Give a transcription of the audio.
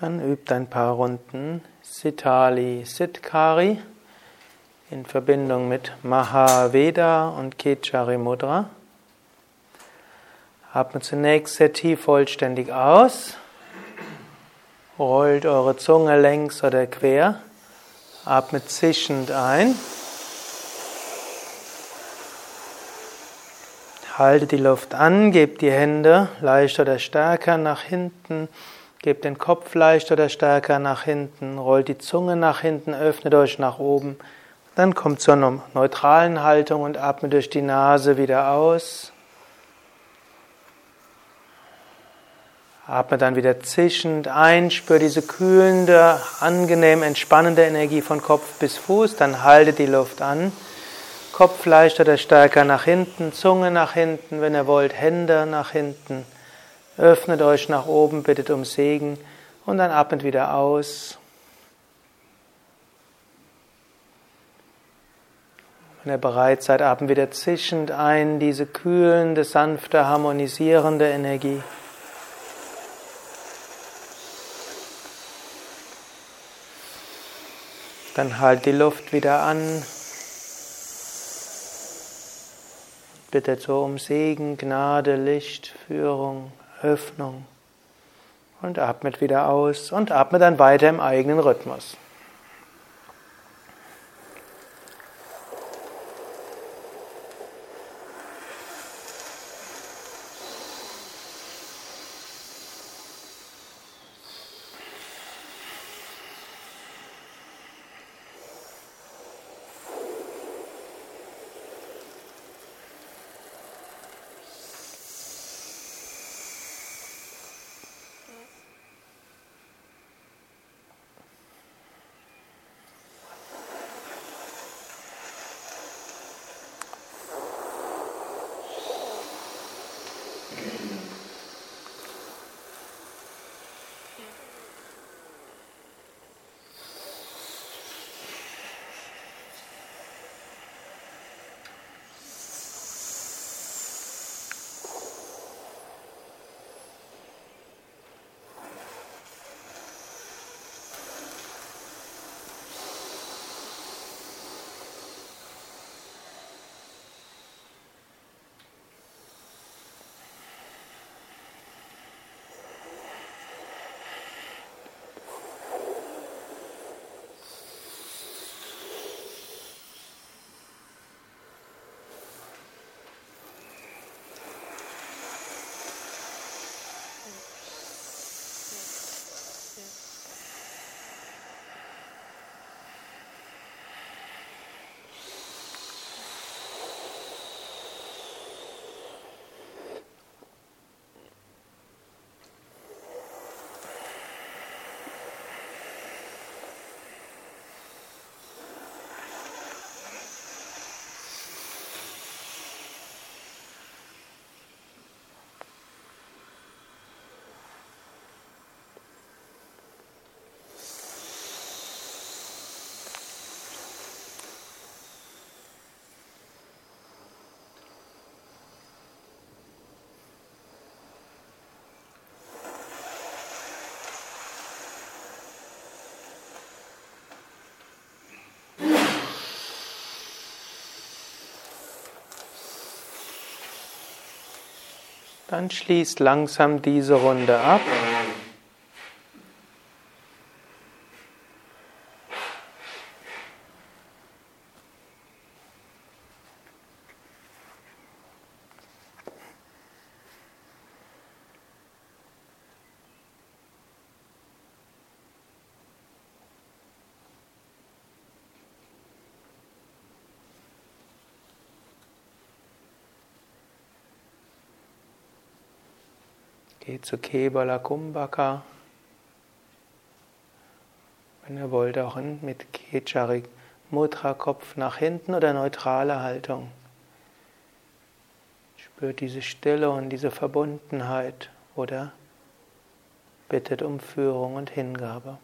Dann übt ein paar Runden Sitali Sitkari in Verbindung mit Mahaveda und Kechari Mudra. Atmet zunächst sehr tief vollständig aus. Rollt eure Zunge längs oder quer. Atmet zischend ein. Haltet die Luft an, gebt die Hände leicht oder stärker nach hinten Gebt den Kopf leicht oder stärker nach hinten, rollt die Zunge nach hinten, öffnet euch nach oben. Dann kommt zu einer neutralen Haltung und atmet durch die Nase wieder aus. Atme dann wieder zischend ein, spür diese kühlende, angenehm entspannende Energie von Kopf bis Fuß, dann haltet die Luft an. Kopf leicht oder stärker nach hinten, Zunge nach hinten, wenn ihr wollt, Hände nach hinten. Öffnet euch nach oben, bittet um Segen und dann atmet wieder aus. Wenn ihr bereit seid, atmet wieder zischend ein, diese kühlende, sanfte, harmonisierende Energie. Dann halt die Luft wieder an. Bittet so um Segen, Gnade, Licht, Führung, Öffnung. Und atmet wieder aus und atmet dann weiter im eigenen Rhythmus. Dann schließt langsam diese Runde ab. Geht zu Kebala Kumbhaka. Wenn ihr wollt, auch mit Kechari Mudra Kopf nach hinten oder neutrale Haltung. Spürt diese Stille und diese Verbundenheit oder bittet um Führung und Hingabe.